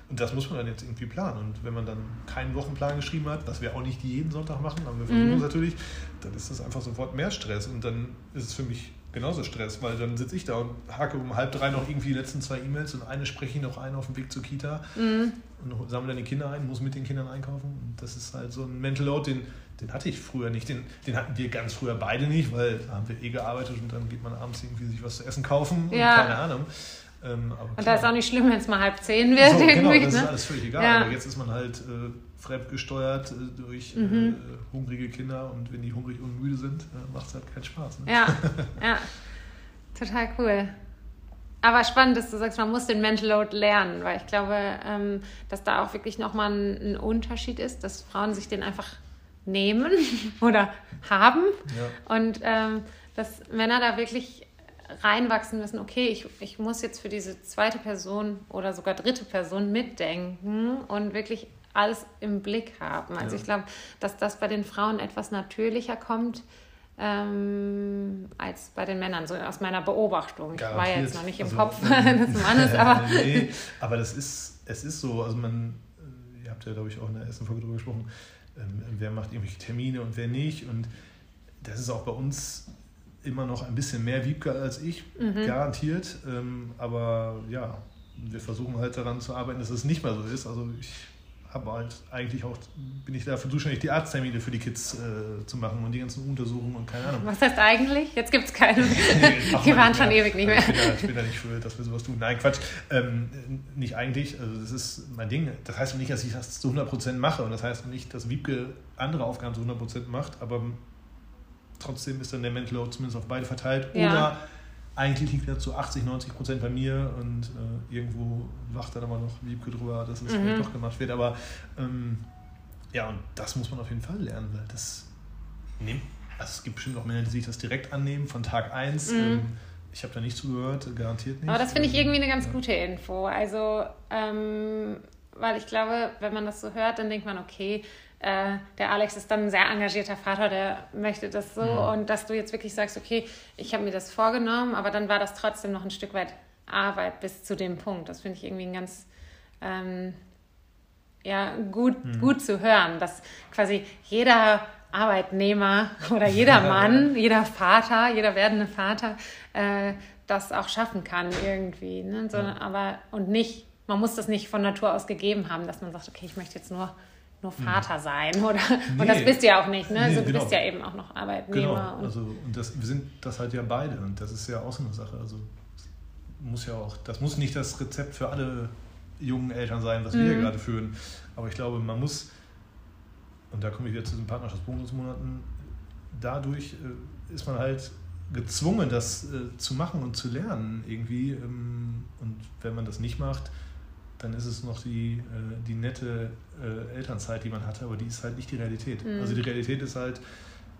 und das muss man dann jetzt irgendwie planen. Und wenn man dann keinen Wochenplan geschrieben hat, was wir auch nicht jeden Sonntag machen, aber wir versuchen mhm. es natürlich, dann ist das einfach sofort mehr Stress und dann ist es für mich genauso Stress, weil dann sitze ich da und hake um halb drei noch irgendwie die letzten zwei E-Mails und eine spreche ich noch ein auf dem Weg zur Kita mhm. und sammle dann die Kinder ein, muss mit den Kindern einkaufen. Und das ist halt so ein Mental Load, den, den hatte ich früher nicht. Den, den hatten wir ganz früher beide nicht, weil da haben wir eh gearbeitet und dann geht man abends irgendwie sich was zu essen kaufen ja. und keine Ahnung. Ähm, und da ist auch nicht schlimm, wenn es mal halb zehn wird. So, genau, das ne? ist alles völlig egal. Ja. Aber jetzt ist man halt äh, fremdgesteuert äh, durch äh, mhm. äh, hungrige Kinder und wenn die hungrig und müde sind, äh, macht es halt keinen Spaß. Ne? Ja, ja, total cool. Aber spannend, dass du sagst, man muss den Mental Load lernen, weil ich glaube, ähm, dass da auch wirklich nochmal ein, ein Unterschied ist, dass Frauen sich den einfach nehmen oder haben ja. und ähm, dass Männer da wirklich reinwachsen müssen, okay, ich, ich muss jetzt für diese zweite Person oder sogar dritte Person mitdenken und wirklich alles im Blick haben. Also ja. ich glaube, dass das bei den Frauen etwas natürlicher kommt ähm, als bei den Männern, so aus meiner Beobachtung. Garantiert. Ich war jetzt noch nicht im also, Kopf des Mannes, aber. nee, aber das ist, es ist so, also man, äh, ihr habt ja, glaube ich, auch in der ersten Folge darüber gesprochen, wer macht irgendwelche Termine und wer nicht. Und das ist auch bei uns immer noch ein bisschen mehr Wiebke als ich, mhm. garantiert. Ähm, aber ja, wir versuchen halt daran zu arbeiten, dass es nicht mehr so ist. Also ich habe halt eigentlich auch, bin ich dafür zuständig, die Arzttermine für die Kids äh, zu machen und die ganzen Untersuchungen und keine Ahnung. Was heißt eigentlich? Jetzt gibt es keine. die waren schon ewig nicht mehr. Ich bin, da, ich bin da nicht für, dass wir sowas tun. Nein, Quatsch. Ähm, nicht eigentlich. Also das ist mein Ding. Das heißt nicht, dass ich das zu 100% mache und das heißt nicht, dass Wiebke andere Aufgaben zu 100% macht, aber trotzdem ist dann der Mental Load zumindest auf beide verteilt. Ja. Oder eigentlich liegt er zu 80, 90 Prozent bei mir und äh, irgendwo wacht dann aber noch Wiebke drüber, dass es mhm. doch gemacht wird. Aber ähm, ja, und das muss man auf jeden Fall lernen, weil das nimmt, also es gibt bestimmt auch Männer, die sich das direkt annehmen von Tag 1. Mhm. Ähm, ich habe da nicht zugehört, garantiert nicht. Aber das finde ich irgendwie eine ganz gute Info. Also, ähm, weil ich glaube, wenn man das so hört, dann denkt man, okay, äh, der Alex ist dann ein sehr engagierter Vater, der möchte das so. Ja. Und dass du jetzt wirklich sagst, okay, ich habe mir das vorgenommen, aber dann war das trotzdem noch ein Stück weit Arbeit bis zu dem Punkt. Das finde ich irgendwie ein ganz ähm, ja, gut, mhm. gut zu hören, dass quasi jeder Arbeitnehmer oder jeder Mann, jeder Vater, jeder werdende Vater äh, das auch schaffen kann irgendwie. Ne? So, ja. aber, und nicht, man muss das nicht von Natur aus gegeben haben, dass man sagt, okay, ich möchte jetzt nur nur. Vater sein, oder? Nee. Und das bist du ja auch nicht, ne? Also, du genau. bist ja eben auch noch Arbeitnehmer. Genau. Und also, und das, wir sind das halt ja beide und das ist ja auch so eine Sache. Also muss ja auch, das muss nicht das Rezept für alle jungen Eltern sein, was mhm. wir hier gerade führen. Aber ich glaube, man muss, und da komme ich wieder zu den Partnerschaftsbonusmonaten, dadurch äh, ist man halt gezwungen, das äh, zu machen und zu lernen irgendwie. Ähm, und wenn man das nicht macht, dann ist es noch die, äh, die nette äh, Elternzeit, die man hatte, aber die ist halt nicht die Realität. Mhm. Also die Realität ist halt,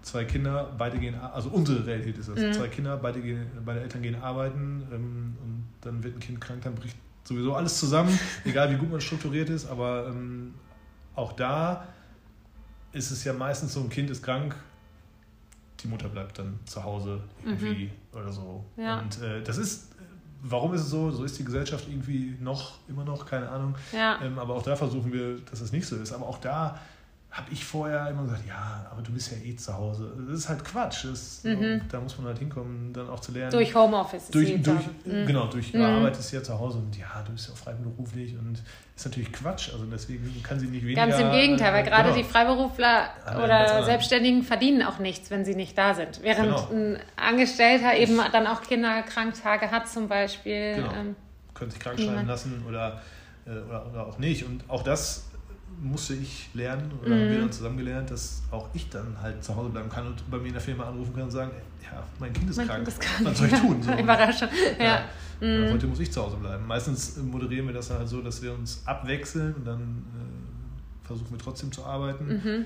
zwei Kinder, beide gehen, also unsere Realität ist das, mhm. zwei Kinder, beide, gehen, beide Eltern gehen arbeiten ähm, und dann wird ein Kind krank, dann bricht sowieso alles zusammen, egal wie gut man strukturiert ist, aber ähm, auch da ist es ja meistens so, ein Kind ist krank, die Mutter bleibt dann zu Hause irgendwie mhm. oder so. Ja. Und äh, das ist warum ist es so? So ist die Gesellschaft irgendwie noch, immer noch, keine Ahnung. Ja. Ähm, aber auch da versuchen wir, dass es nicht so ist. Aber auch da habe ich vorher immer gesagt, ja, aber du bist ja eh zu Hause. Das ist halt Quatsch. Das, mhm. Da muss man halt hinkommen, dann auch zu lernen. Durch Homeoffice. Durch, durch, mhm. Genau, durch mhm. Arbeit ist ja zu Hause und ja, du bist ja auch freiberuflich und ist natürlich Quatsch. Also deswegen kann sie nicht weniger. Ganz im Gegenteil, weil gerade genau. die Freiberufler oder Selbstständigen verdienen auch nichts, wenn sie nicht da sind. Während genau. ein Angestellter eben dann auch Kinderkranktage hat zum Beispiel. Genau. Ähm, Können sich krank schreiben lassen oder, äh, oder, oder auch nicht. Und auch das musste ich lernen oder mhm. haben wir dann zusammen gelernt, dass auch ich dann halt zu Hause bleiben kann und bei mir in der Firma anrufen kann und sagen, ja, mein Kind ist mein krank. Kind ist krank. Was soll ich tun? So. Überraschung. Ja. ja. Mhm. Heute muss ich zu Hause bleiben. Meistens moderieren wir das halt so, dass wir uns abwechseln und dann äh, versuchen wir trotzdem zu arbeiten. Mhm.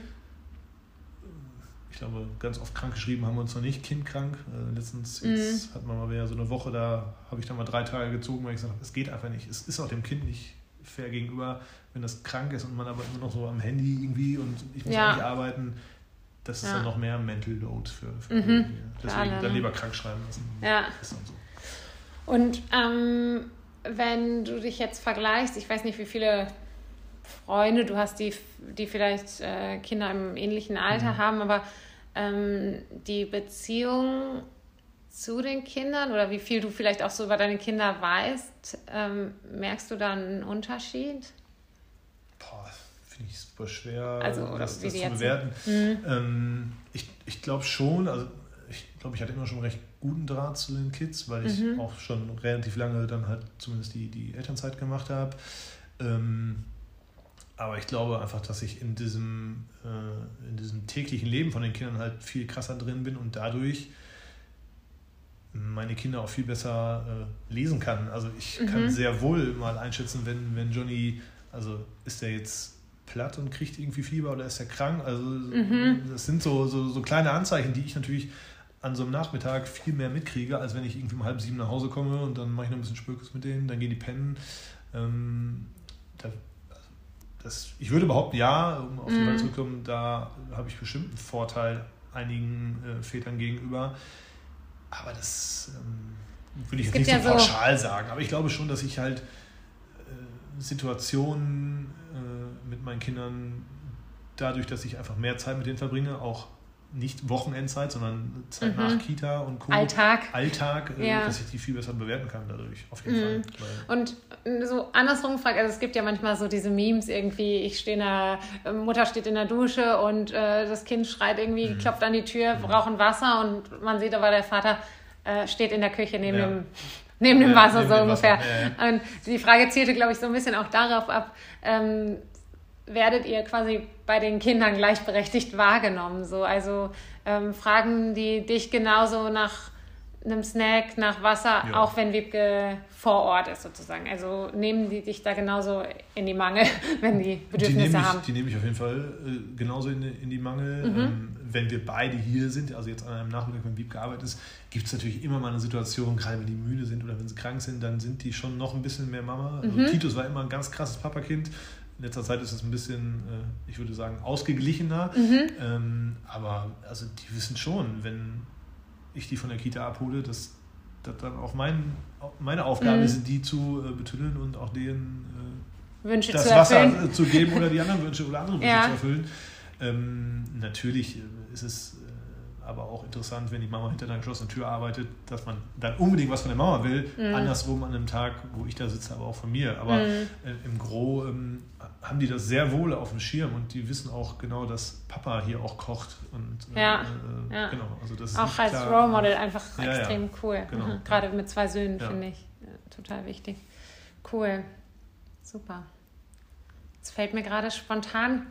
Ich glaube, ganz oft krank geschrieben haben wir uns noch nicht, Kind krank. Äh, letztens jetzt mhm. hatten wir mal wieder so eine Woche, da habe ich dann mal drei Tage gezogen, weil ich gesagt habe, es geht einfach nicht. Es ist auch dem Kind nicht fair gegenüber, wenn das krank ist und man aber immer noch so am Handy irgendwie und ich muss ja. nicht arbeiten, das ist ja. dann noch mehr Mental Load für, für mhm. Deswegen Klar, dann lieber krank schreiben lassen. Ja. So. Und ähm, wenn du dich jetzt vergleichst, ich weiß nicht, wie viele Freunde du hast, die, die vielleicht äh, Kinder im ähnlichen Alter mhm. haben, aber ähm, die Beziehung zu den Kindern oder wie viel du vielleicht auch so über deine Kinder weißt, ähm, merkst du da einen Unterschied? Boah, finde ich super schwer, also, das, das zu bewerten. Mhm. Ähm, ich ich glaube schon, also ich glaube, ich hatte immer schon recht guten Draht zu den Kids, weil ich mhm. auch schon relativ lange dann halt zumindest die, die Elternzeit gemacht habe. Ähm, aber ich glaube einfach, dass ich in diesem, äh, in diesem täglichen Leben von den Kindern halt viel krasser drin bin und dadurch meine Kinder auch viel besser äh, lesen kann. Also ich mhm. kann sehr wohl mal einschätzen, wenn, wenn Johnny, also ist der jetzt platt und kriegt irgendwie Fieber oder ist er krank? Also mhm. das sind so, so, so kleine Anzeichen, die ich natürlich an so einem Nachmittag viel mehr mitkriege, als wenn ich irgendwie um halb sieben nach Hause komme und dann mache ich noch ein bisschen Spökes mit denen, dann gehen die pennen. Ähm, da, das, ich würde behaupten, ja, um auf die Frage mm. zurückzukommen, da habe ich bestimmt einen Vorteil einigen äh, Vätern gegenüber. Aber das ähm, würde ich jetzt nicht so ja pauschal so sagen. Aber ich glaube schon, dass ich halt äh, Situationen äh, mit meinen Kindern dadurch, dass ich einfach mehr Zeit mit denen verbringe, auch nicht Wochenendzeit, sondern Zeit mhm. nach Kita und Co. Alltag. Alltag, äh, ja. dass ich die viel besser bewerten kann dadurch, auf jeden mhm. Fall. Und so andersrum fragt, also es gibt ja manchmal so diese Memes irgendwie, ich stehe in der, äh, Mutter steht in der Dusche und äh, das Kind schreit irgendwie, mhm. klopft an die Tür, mhm. brauchen Wasser und man sieht aber, der Vater äh, steht in der Küche neben ja. dem neben dem Wasser neben so ungefähr. Wasser. Und die Frage zielte, glaube ich, so ein bisschen auch darauf ab, ähm, werdet ihr quasi bei den Kindern gleichberechtigt wahrgenommen. So, also ähm, fragen die dich genauso nach einem Snack, nach Wasser, ja. auch wenn Wiebke vor Ort ist sozusagen. Also nehmen die dich da genauso in die Mangel, wenn die Bedürfnisse die haben. Ich, die nehme ich auf jeden Fall äh, genauso in, in, die Mangel. Mhm. Ähm, wenn wir beide hier sind, also jetzt an einem Nachmittag, wenn Wiebke arbeitet ist, gibt es natürlich immer mal eine Situation, gerade wenn die müde sind oder wenn sie krank sind, dann sind die schon noch ein bisschen mehr Mama. Also mhm. Titus war immer ein ganz krasses Papakind. In letzter Zeit ist es ein bisschen, äh, ich würde sagen, ausgeglichener. Mhm. Ähm, aber also die wissen schon, wenn ich die von der Kita abhole, dass das dann auch mein, meine Aufgabe mhm. ist, die zu äh, betüllen und auch denen äh, Wünsche das zu Wasser zu geben oder die anderen Wünsche oder andere Wünsche ja. zu erfüllen. Ähm, natürlich ist es aber auch interessant, wenn die Mama hinter einer geschlossenen Tür arbeitet, dass man dann unbedingt was von der Mama will. Mhm. Andersrum an einem Tag, wo ich da sitze, aber auch von mir. Aber mhm. äh, im Gro ähm, haben die das sehr wohl auf dem Schirm und die wissen auch genau, dass Papa hier auch kocht. Und, äh, ja. Äh, ja. genau. Also das auch als klar. Role Model einfach ja, extrem cool. Genau. Mhm. Gerade mit zwei Söhnen finde ich total wichtig. Cool. Super. Jetzt fällt mir gerade spontan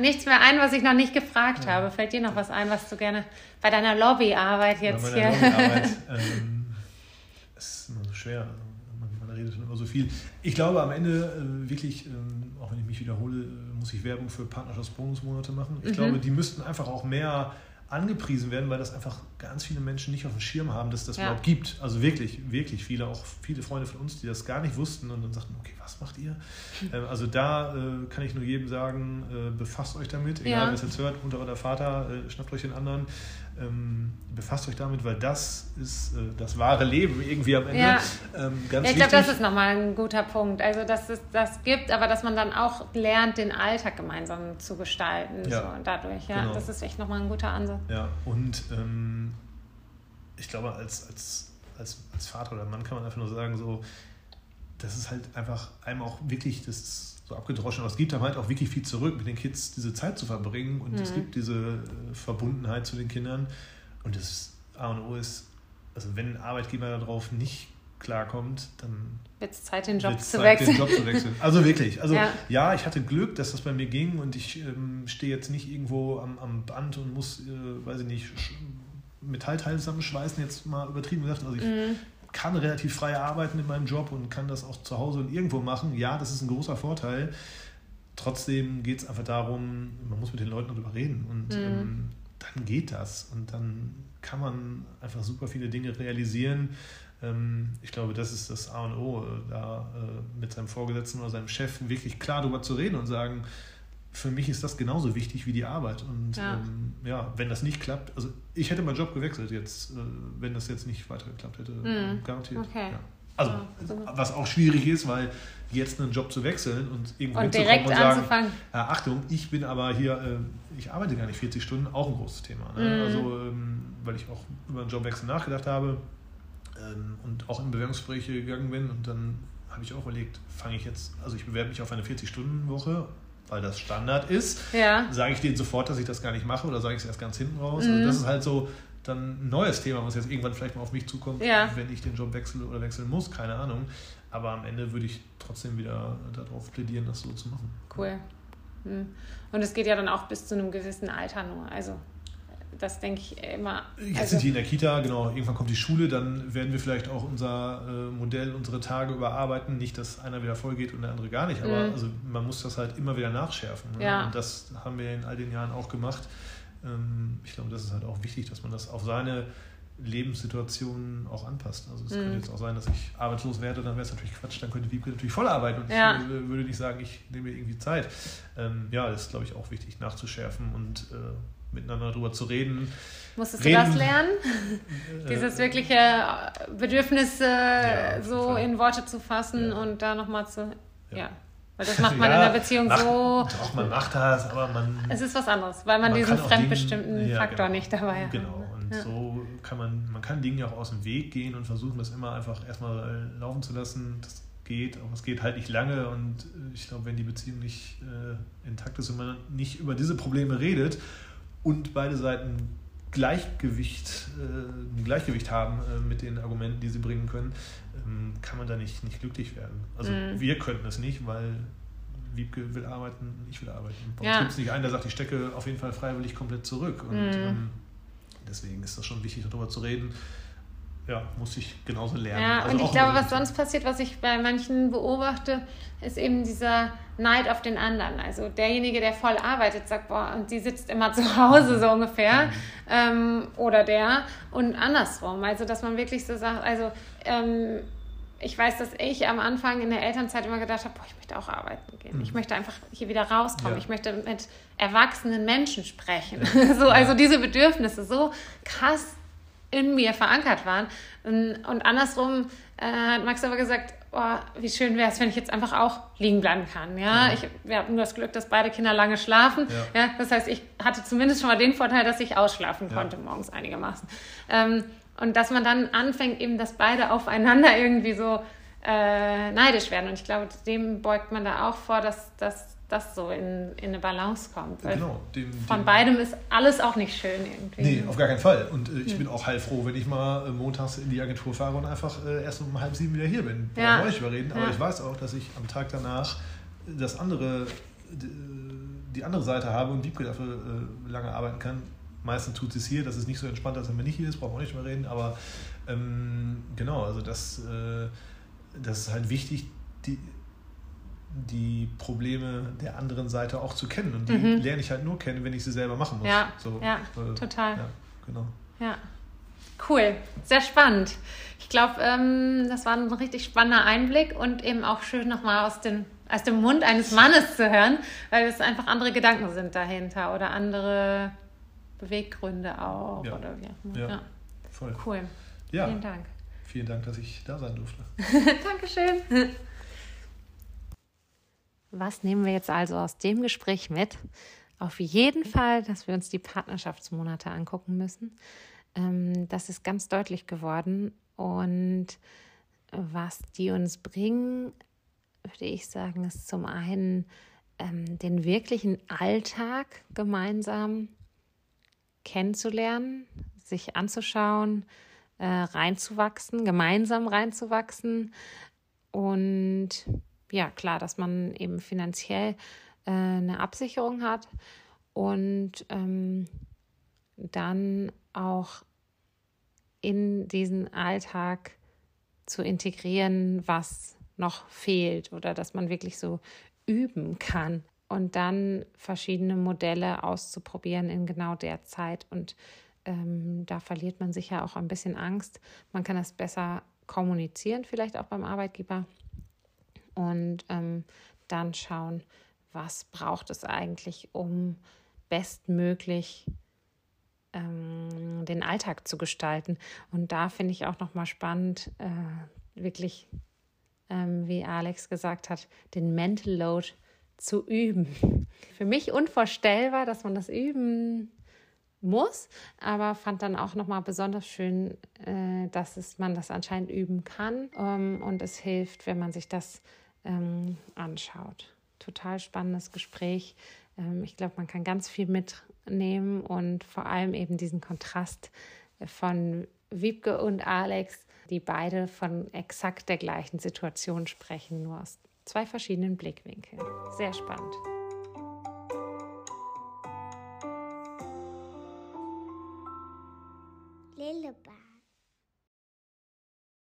nichts mehr ein, was ich noch nicht gefragt ja. habe. Fällt dir noch was ein, was du gerne bei deiner Lobbyarbeit jetzt bei hier. Lobbyarbeit, ähm, ist immer so schwer. Man, man, redet schon immer so viel. Ich glaube, am Ende äh, wirklich, ähm, auch wenn ich mich wiederhole, äh, muss ich Werbung für Partnerschaftsbonusmonate machen. Ich mhm. glaube, die müssten einfach auch mehr angepriesen werden, weil das einfach ganz viele Menschen nicht auf dem Schirm haben, dass das ja. überhaupt gibt. Also wirklich, wirklich viele, auch viele Freunde von uns, die das gar nicht wussten und dann sagten, okay, was macht ihr? Hm. Ähm, also da äh, kann ich nur jedem sagen, äh, befasst euch damit, egal ja. wer es jetzt hört, Mutter oder Vater, äh, schnappt euch den anderen, ähm, befasst euch damit, weil das ist äh, das wahre Leben irgendwie am Ende. Ja, ähm, ja ich glaube, das ist nochmal ein guter Punkt. Also, dass es das gibt, aber dass man dann auch lernt, den Alltag gemeinsam zu gestalten. Ja, so, dadurch, ja. Genau. Das ist echt nochmal ein guter Ansatz. Ja, und ähm, ich glaube, als, als, als, als Vater oder Mann kann man einfach nur sagen, so, das ist halt einfach einem auch wirklich, das ist so abgedroschen, aber es gibt einem halt auch wirklich viel zurück, mit den Kids diese Zeit zu verbringen und mhm. es gibt diese äh, Verbundenheit zu den Kindern und das A und O ist, also wenn ein Arbeitgeber darauf nicht klarkommt, dann wird es Zeit, den Job, zu, Zeit wechseln. den Job zu wechseln. Also wirklich. Also ja. ja. ich hatte Glück, dass das bei mir ging und ich ähm, stehe jetzt nicht irgendwo am, am Band und muss, äh, weiß ich nicht, Metallteile zusammenschweißen, jetzt mal übertrieben gesagt. Also ich mhm. Kann relativ frei arbeiten in meinem Job und kann das auch zu Hause und irgendwo machen. Ja, das ist ein großer Vorteil. Trotzdem geht es einfach darum, man muss mit den Leuten darüber reden und mhm. ähm, dann geht das und dann kann man einfach super viele Dinge realisieren. Ähm, ich glaube, das ist das A und O, äh, da äh, mit seinem Vorgesetzten oder seinem Chef wirklich klar darüber zu reden und sagen, für mich ist das genauso wichtig wie die Arbeit. Und ja, ähm, ja wenn das nicht klappt, also ich hätte meinen Job gewechselt jetzt, äh, wenn das jetzt nicht weiter geklappt hätte, mhm. garantiert. Okay. Ja. Also, was auch schwierig ist, weil jetzt einen Job zu wechseln und irgendwo und direkt und sagen, anzufangen. Ja, Achtung, ich bin aber hier, äh, ich arbeite gar nicht 40 Stunden, auch ein großes Thema. Ne? Mhm. Also, ähm, weil ich auch über einen Jobwechsel nachgedacht habe ähm, und auch in Bewerbungsgespräche gegangen bin und dann habe ich auch überlegt, fange ich jetzt, also ich bewerbe mich auf eine 40-Stunden-Woche, weil das Standard ist. Ja. Sage ich denen sofort, dass ich das gar nicht mache oder sage ich es erst ganz hinten raus? Mhm. Also das ist halt so dann ein neues Thema, was jetzt irgendwann vielleicht mal auf mich zukommt, ja. wenn ich den Job wechsle oder wechseln muss, keine Ahnung. Aber am Ende würde ich trotzdem wieder darauf plädieren, das so zu machen. Cool. Hm. Und es geht ja dann auch bis zu einem gewissen Alter nur. Also das denke ich immer. Jetzt also sind die in der Kita, genau. Irgendwann kommt die Schule, dann werden wir vielleicht auch unser äh, Modell, unsere Tage überarbeiten. Nicht, dass einer wieder voll geht und der andere gar nicht, aber mhm. also man muss das halt immer wieder nachschärfen. Ne? Ja. Und das haben wir in all den Jahren auch gemacht. Ähm, ich glaube, das ist halt auch wichtig, dass man das auf seine Lebenssituationen auch anpasst. Also es mhm. könnte jetzt auch sein, dass ich arbeitslos werde, dann wäre es natürlich Quatsch, dann könnte Wiebke natürlich voll arbeiten und ja. ich würde nicht sagen, ich nehme mir irgendwie Zeit. Ähm, ja, das ist, glaube ich, auch wichtig nachzuschärfen und äh, miteinander darüber zu reden. Musstest reden. du das lernen? Dieses wirkliche Bedürfnis äh, ja, so in Worte zu fassen ja. und da nochmal zu. ja. Weil das macht man ja, in der Beziehung macht, so. Doch, man macht das, aber man. Es ist was anderes, weil man, man diesen fremdbestimmten Dinge, ja, Faktor genau, nicht dabei hat. Genau, und ja. so kann man, man kann Dinge auch aus dem Weg gehen und versuchen, das immer einfach erstmal laufen zu lassen. Das geht, aber es geht halt nicht lange und ich glaube, wenn die Beziehung nicht äh, intakt ist und man nicht über diese Probleme redet und beide Seiten Gleichgewicht, äh, ein Gleichgewicht haben äh, mit den Argumenten, die sie bringen können, ähm, kann man da nicht, nicht glücklich werden. Also mhm. wir könnten es nicht, weil Wiebke will arbeiten, ich will arbeiten. Bei uns ja. gibt es nicht einen, der sagt, ich stecke auf jeden Fall freiwillig komplett zurück. Und mhm. ähm, deswegen ist das schon wichtig, darüber zu reden. Ja, muss ich genauso lernen. Ja, also und ich glaube, was sonst passiert, was ich bei manchen beobachte, ist eben dieser Neid auf den anderen. Also derjenige, der voll arbeitet, sagt, boah, und die sitzt immer zu Hause so ungefähr. Mhm. Ähm, oder der. Und andersrum. Also, dass man wirklich so sagt, also ähm, ich weiß, dass ich am Anfang in der Elternzeit immer gedacht habe, boah, ich möchte auch arbeiten gehen. Mhm. Ich möchte einfach hier wieder rauskommen. Ja. Ich möchte mit erwachsenen Menschen sprechen. Ja. so, also diese Bedürfnisse so krass in mir verankert waren. Und, und andersrum äh, hat Max aber gesagt, oh, wie schön wäre es, wenn ich jetzt einfach auch liegen bleiben kann. Ja, ja. ich, wir hatten nur das Glück, dass beide Kinder lange schlafen. Ja. ja. das heißt, ich hatte zumindest schon mal den Vorteil, dass ich ausschlafen konnte morgens einigermaßen. Ähm, und dass man dann anfängt, eben, dass beide aufeinander irgendwie so äh, neidisch werden. Und ich glaube, dem beugt man da auch vor, dass, dass das so in, in eine Balance kommt. genau. Dem, von dem, beidem ist alles auch nicht schön irgendwie. Nee, auf gar keinen Fall. Und äh, ich hm. bin auch heilfroh, wenn ich mal äh, montags in die Agentur fahre und einfach äh, erst um halb sieben wieder hier bin. Brauchen ja. wir nicht überreden. Aber ja. ich weiß auch, dass ich am Tag danach das andere, die andere Seite habe und Wiebke dafür äh, lange arbeiten kann Meistens tut es hier, das ist nicht so entspannt, als wenn man nicht hier ist, brauchen wir nicht mehr reden. Aber ähm, genau, also das, äh, das ist halt wichtig, die, die Probleme der anderen Seite auch zu kennen. Und die mhm. lerne ich halt nur kennen, wenn ich sie selber machen muss. Ja, so, ja äh, total. Ja, genau. Ja. Cool, sehr spannend. Ich glaube, ähm, das war ein richtig spannender Einblick und eben auch schön nochmal aus, aus dem Mund eines Mannes zu hören, weil es einfach andere Gedanken sind dahinter oder andere Beweggründe auch. Ja. Oder wie ja. ja. Voll. Cool. Ja. Vielen Dank. Vielen Dank, dass ich da sein durfte. Dankeschön. Was nehmen wir jetzt also aus dem Gespräch mit? Auf jeden Fall, dass wir uns die Partnerschaftsmonate angucken müssen. Ähm, das ist ganz deutlich geworden. Und was die uns bringen, würde ich sagen, ist zum einen ähm, den wirklichen Alltag gemeinsam kennenzulernen, sich anzuschauen, äh, reinzuwachsen, gemeinsam reinzuwachsen. Und ja, klar, dass man eben finanziell äh, eine Absicherung hat und ähm, dann auch in diesen Alltag zu integrieren, was noch fehlt oder dass man wirklich so üben kann und dann verschiedene Modelle auszuprobieren in genau der Zeit. Und ähm, da verliert man sicher auch ein bisschen Angst. Man kann das besser kommunizieren, vielleicht auch beim Arbeitgeber. Und ähm, dann schauen, was braucht es eigentlich, um bestmöglich ähm, den Alltag zu gestalten. Und da finde ich auch nochmal spannend, äh, wirklich, ähm, wie Alex gesagt hat, den Mental Load zu üben. Für mich unvorstellbar, dass man das üben muss, aber fand dann auch nochmal besonders schön, äh, dass es, man das anscheinend üben kann ähm, und es hilft, wenn man sich das ähm, anschaut. Total spannendes Gespräch. Ähm, ich glaube, man kann ganz viel mitnehmen und vor allem eben diesen Kontrast von Wiebke und Alex, die beide von exakt der gleichen Situation sprechen, nur aus zwei verschiedenen Blickwinkeln. Sehr spannend.